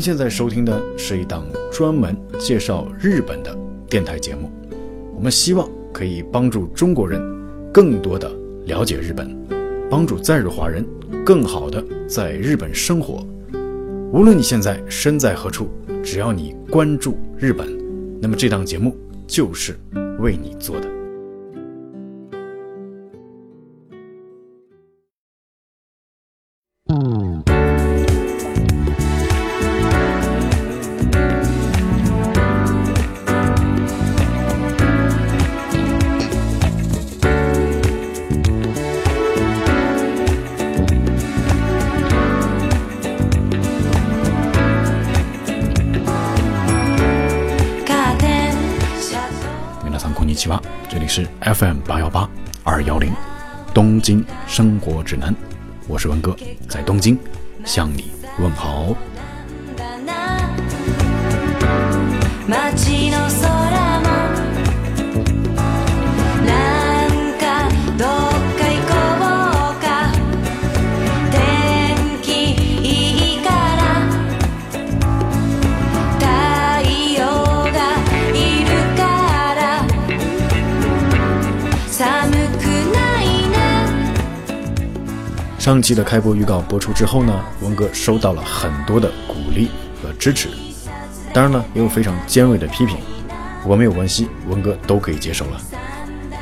您现在收听的是一档专门介绍日本的电台节目，我们希望可以帮助中国人更多的了解日本，帮助在日华人更好的在日本生活。无论你现在身在何处，只要你关注日本，那么这档节目就是为你做的。是 FM 八幺八二幺零东京生活指南，我是文哥，在东京向你问好。上期的开播预告播出之后呢，文哥收到了很多的鼓励和支持，当然呢，也有非常尖锐的批评，我没有关系，文哥都可以接受了。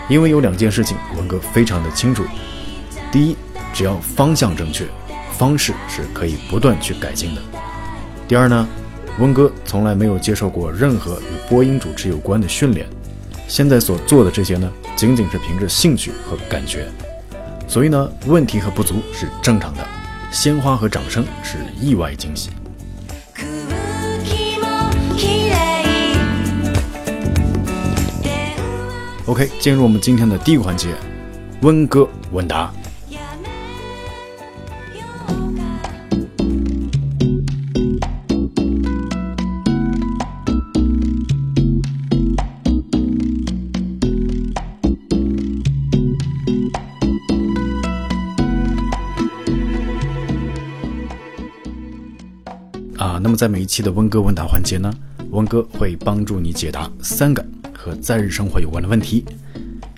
因为有两件事情，文哥非常的清楚：第一，只要方向正确，方式是可以不断去改进的；第二呢，文哥从来没有接受过任何与播音主持有关的训练，现在所做的这些呢，仅仅是凭着兴趣和感觉。所以呢，问题和不足是正常的，鲜花和掌声是意外惊喜。空気もきれい OK，进入我们今天的第一个环节，温哥问答。 啊，那么在每一期的温哥问答环节呢，温哥会帮助你解答三个和在日生活有关的问题。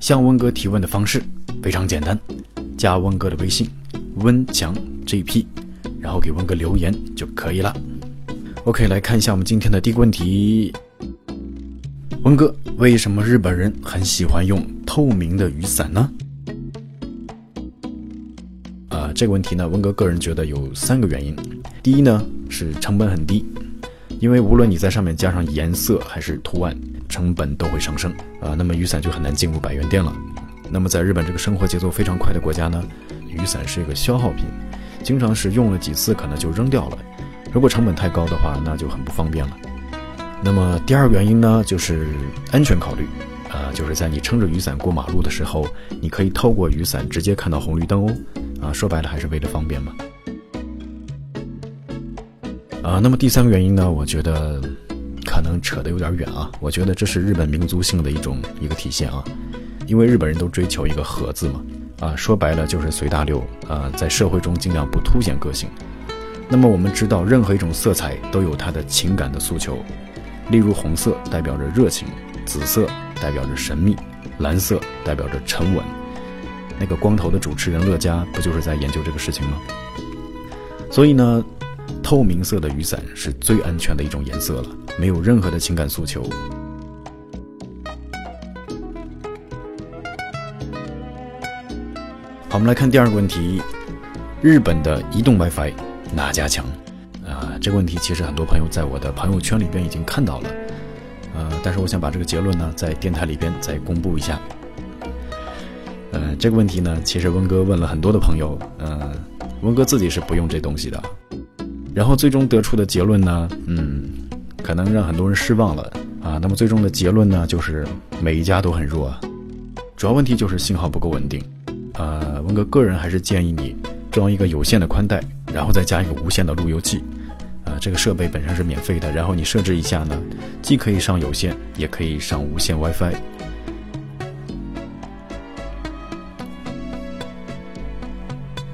向温哥提问的方式非常简单，加温哥的微信温强 GP，然后给温哥留言就可以了。OK，来看一下我们今天的第一个问题。温哥，为什么日本人很喜欢用透明的雨伞呢？这个问题呢，温哥个人觉得有三个原因。第一呢是成本很低，因为无论你在上面加上颜色还是图案，成本都会上升啊。那么雨伞就很难进入百元店了。那么在日本这个生活节奏非常快的国家呢，雨伞是一个消耗品，经常是用了几次可能就扔掉了。如果成本太高的话，那就很不方便了。那么第二个原因呢，就是安全考虑，啊，就是在你撑着雨伞过马路的时候，你可以透过雨伞直接看到红绿灯哦，啊，说白了还是为了方便嘛。啊，那么第三个原因呢，我觉得可能扯得有点远啊，我觉得这是日本民族性的一种一个体现啊，因为日本人都追求一个和字嘛，啊，说白了就是随大流，啊，在社会中尽量不凸显个性。那么我们知道，任何一种色彩都有它的情感的诉求。例如，红色代表着热情，紫色代表着神秘，蓝色代表着沉稳。那个光头的主持人乐嘉不就是在研究这个事情吗？所以呢，透明色的雨伞是最安全的一种颜色了，没有任何的情感诉求。好，我们来看第二个问题：日本的移动 WiFi 哪家强？啊，这个问题其实很多朋友在我的朋友圈里边已经看到了，呃，但是我想把这个结论呢，在电台里边再公布一下。呃，这个问题呢，其实温哥问了很多的朋友，呃，温哥自己是不用这东西的，然后最终得出的结论呢，嗯，可能让很多人失望了啊。那么最终的结论呢，就是每一家都很弱，主要问题就是信号不够稳定。呃，温哥个人还是建议你装一个有线的宽带，然后再加一个无线的路由器。啊，这个设备本身是免费的，然后你设置一下呢，既可以上有线，也可以上无线 WiFi。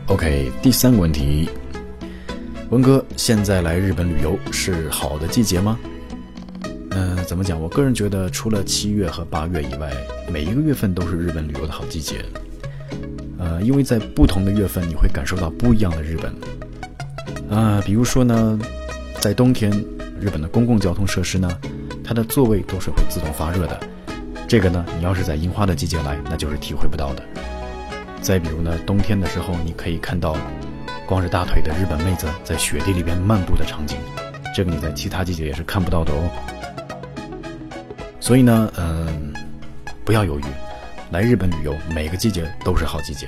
OK，第三个问题，文哥，现在来日本旅游是好的季节吗？嗯、怎么讲？我个人觉得，除了七月和八月以外，每一个月份都是日本旅游的好季节。呃，因为在不同的月份，你会感受到不一样的日本。啊、比如说呢，在冬天，日本的公共交通设施呢，它的座位都是会自动发热的。这个呢，你要是在樱花的季节来，那就是体会不到的。再比如呢，冬天的时候，你可以看到光着大腿的日本妹子在雪地里边漫步的场景，这个你在其他季节也是看不到的哦。所以呢，嗯、不要犹豫，来日本旅游，每个季节都是好季节。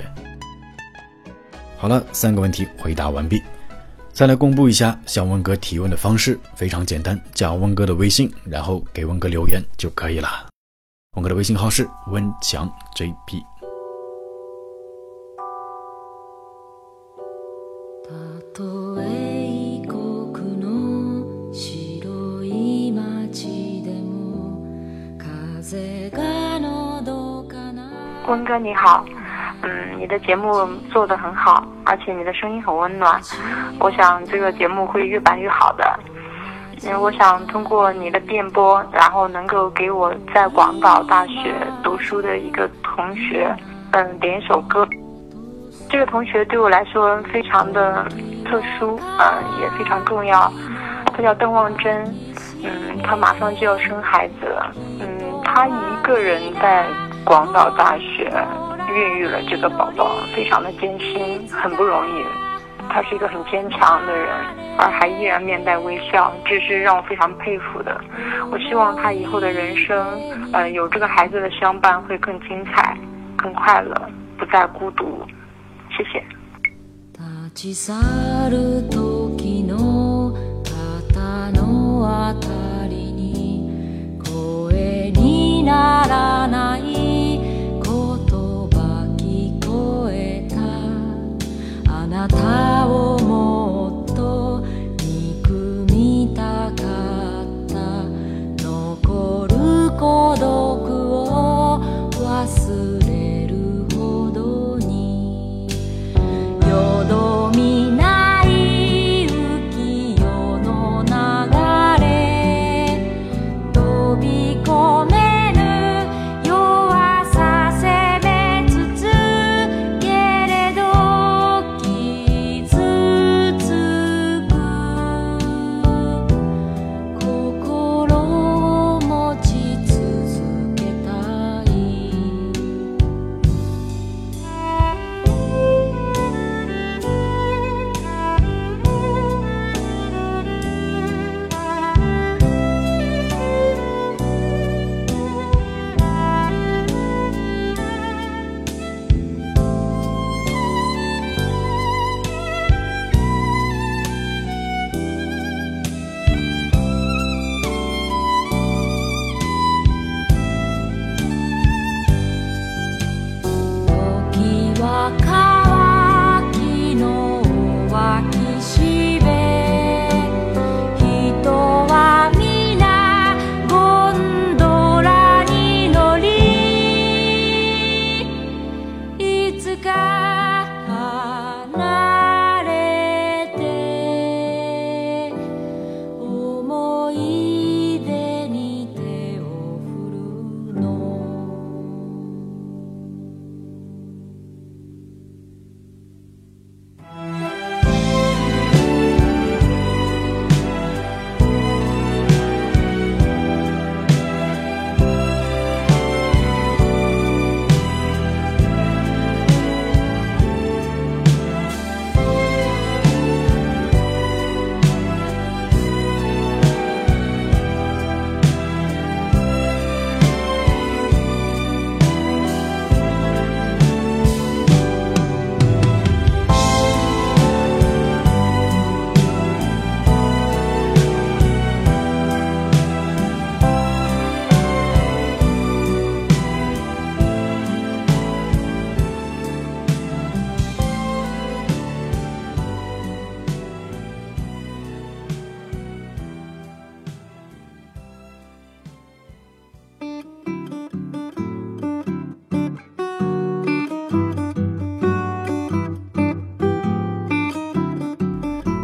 好了，三个问题回答完毕。再来公布一下向温哥提问的方式，非常简单，加温哥的微信，然后给温哥留言就可以了。温哥的微信号是温强 JP。たとえ異国の白い街でも風がのどかな温哥你好， 嗯，你的节目做得很好，而且你的声音很温暖，我想这个节目会越办越好的。嗯，我想通过你的电波，然后能够给我在广岛大学读书的一个同学，嗯，点一首歌。这个同学对我来说非常的特殊，嗯，也非常重要。他叫邓望珍，嗯，他马上就要生孩子了，嗯，他一个人在广岛大学孕育了这个宝宝，非常的艰辛，很不容易。他是一个很坚强的人，而还依然面带微笑，这是让我非常佩服的。我希望他以后的人生，呃，有这个孩子的相伴会更精彩、更快乐，不再孤独。谢谢。立ち去る時の肩の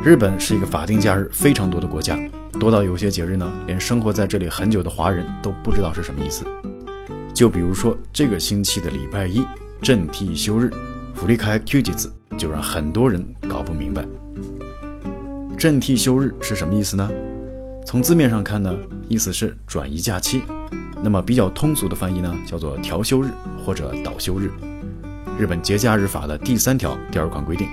日本是一个法定假日非常多的国家，多到有些节日呢，连生活在这里很久的华人都不知道是什么意思。就比如说这个星期的礼拜一，正替休日，福利开 Q 几字，就让很多人搞不明白。正替休日是什么意思呢？从字面上看呢，意思是转移假期。那么比较通俗的翻译呢，叫做调休日或者倒休日。日本节假日法的第三条第二款规定。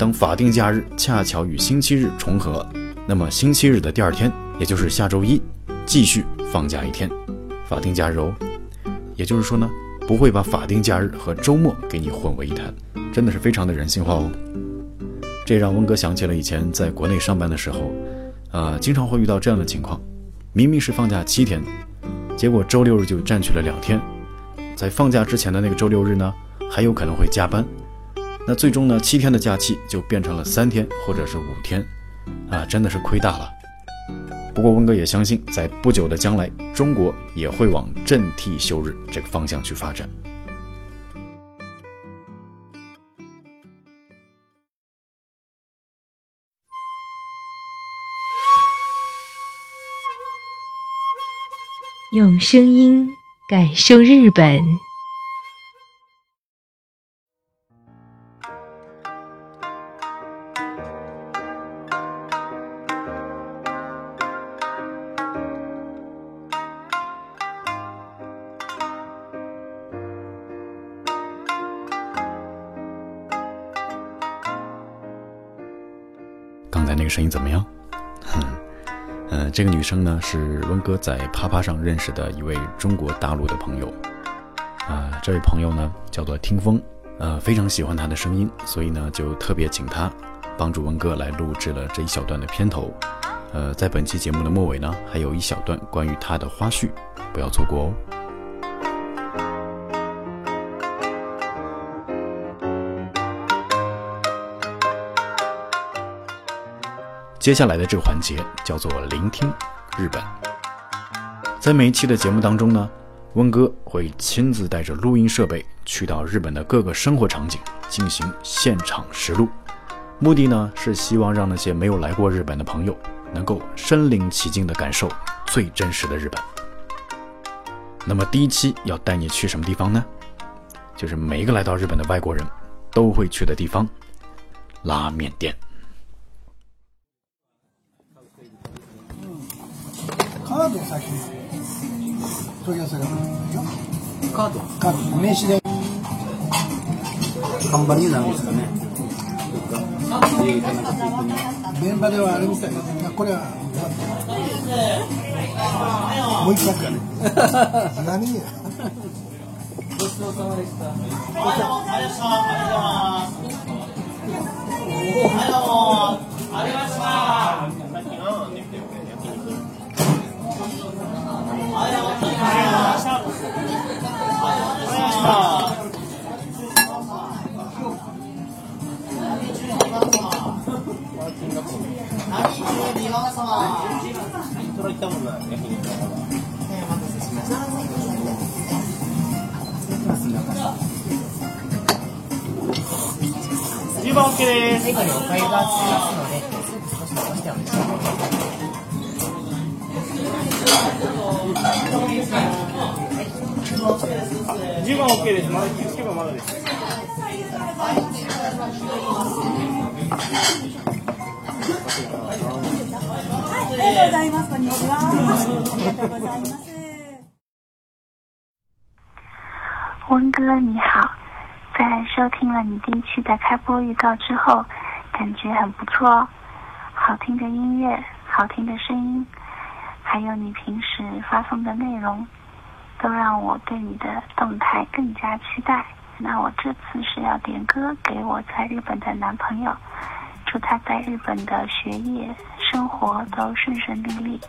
当法定假日恰巧与星期日重合，那么星期日的第二天，也就是下周一，继续放假一天，法定假日哦。也就是说呢，不会把法定假日和周末给你混为一谈，真的是非常的人性化哦。这让温哥想起了以前在国内上班的时候，呃，经常会遇到这样的情况：明明是放假七天，结果周六日就占据了两天，在放假之前的那个周六日呢，还有可能会加班。那最终呢，七天的假期就变成了三天或者是五天，啊，真的是亏大了。不过温哥也相信，在不久的将来，中国也会往正替休日这个方向去发展。用声音感受日本。才那个声音怎么样？哼，呃，这个女生呢是温哥在啪啪上认识的一位中国大陆的朋友，啊，这位朋友呢叫做听风，呃，非常喜欢她的声音，所以呢就特别请她帮助温哥来录制了这一小段的片头，呃，在本期节目的末尾呢还有一小段关于她的花絮，不要错过哦。接下来的这个环节叫做聆听日本。在每一期的节目当中呢，温哥会亲自带着录音设备去到日本的各个生活场景进行现场实录，目的呢是希望让那些没有来过日本的朋友能够身临其境的感受最真实的日本。那么第一期要带你去什么地方呢？就是每一个来到日本的外国人都会去的地方——拉面店。カードを先に問い合わせがるよカードカード名刺で看板になるんですかね現場ではあれみたいなこれはもう一回かね何ごちそうさまでした。ありがとうございます。ありがとうございました。10番 OK です。最後におかゆがつきますので、少し残してお召し上がりください。10番 OK です。まだ9番まだです。ありがとうございます。こんにちは。ありがとうございます。温哥你好，在收听了你第一期的开播预告之后，感觉很不错哦，好听的音乐，好听的声音， 还有你平时发送的内容，都让我对你的动态更加期待。那我这次是要点歌给我在日本的男朋友，祝他在日本的学业、生活都顺顺利利。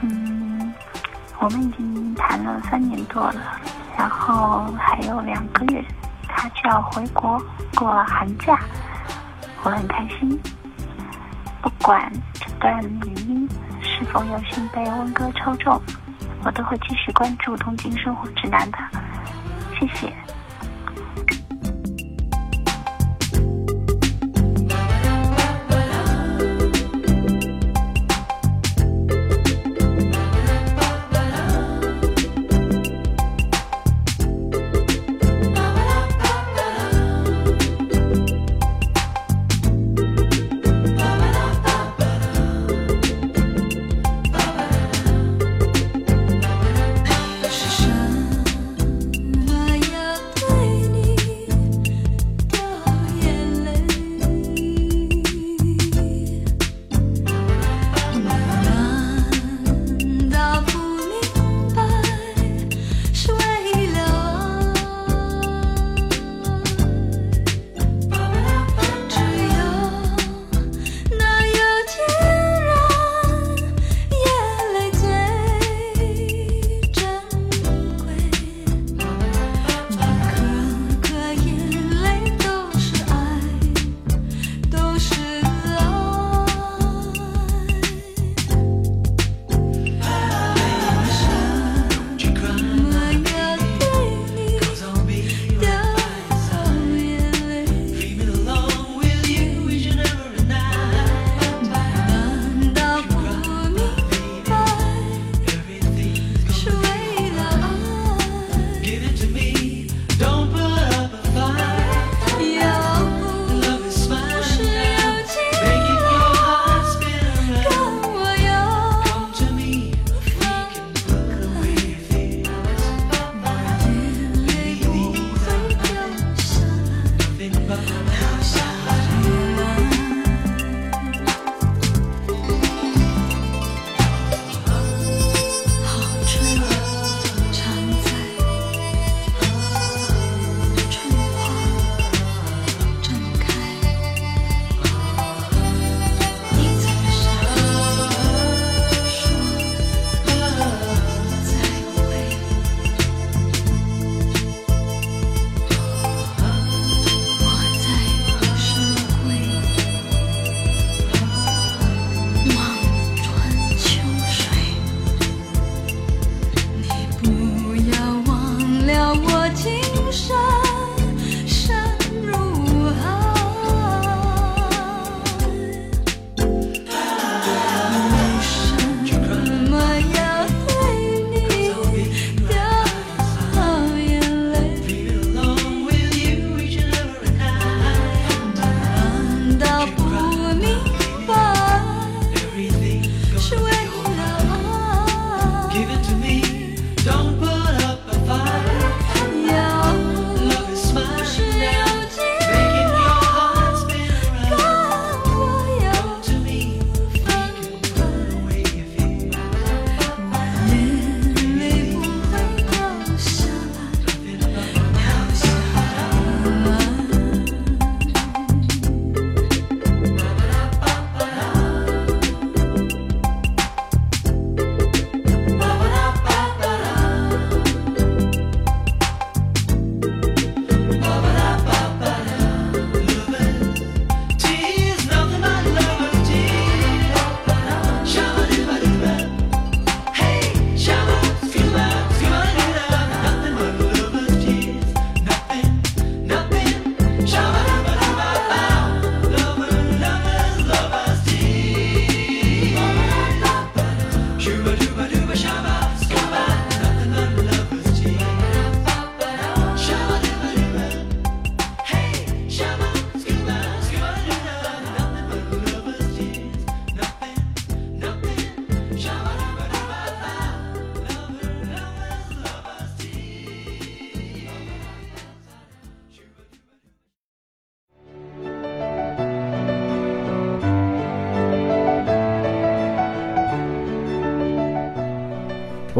嗯，我们已经谈了三年多了，然后还有两个月，他就要回国过寒假，我很开心。不管这段语音是否有幸被温哥抽中，我都会继续关注《东京生活指南》的。谢谢。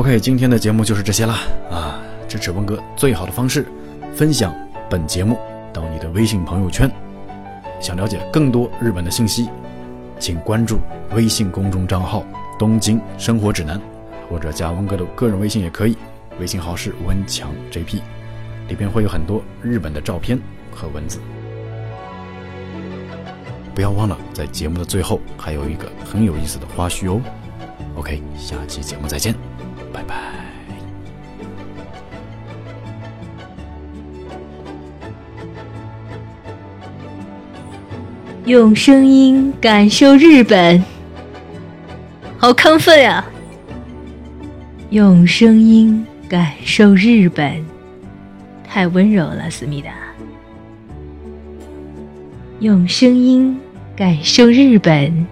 OK，今天的节目就是这些啦啊！支持温哥最好的方式，分享本节目到你的微信朋友圈。想了解更多日本的信息，请关注微信公众账号“东京生活指南”，或者加温哥的个人微信也可以，微信号是温强 JP，里边会有很多日本的照片和文字。不要忘了，在节目的最后还有一个很有意思的花絮哦。OK，下期节目再见，拜拜。用声音感受日本，好亢奋呀！用声音感受日本，太温柔了，思密达。用声音感受日本，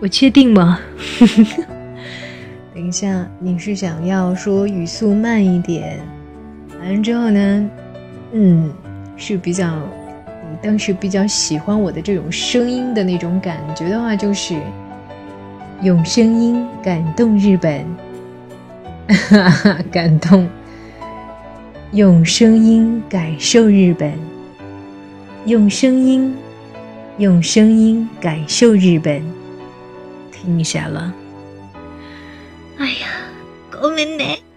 我确定吗？等一下，你是想要说语速慢一点？完了之后呢？嗯，是比较。你当时比较喜欢我的这种声音的那种感觉的话，就是用声音感动日本，哈哈，感动；用声音感受日本，用声音，用声音感受日本。听一下了。あいや、ごめんね。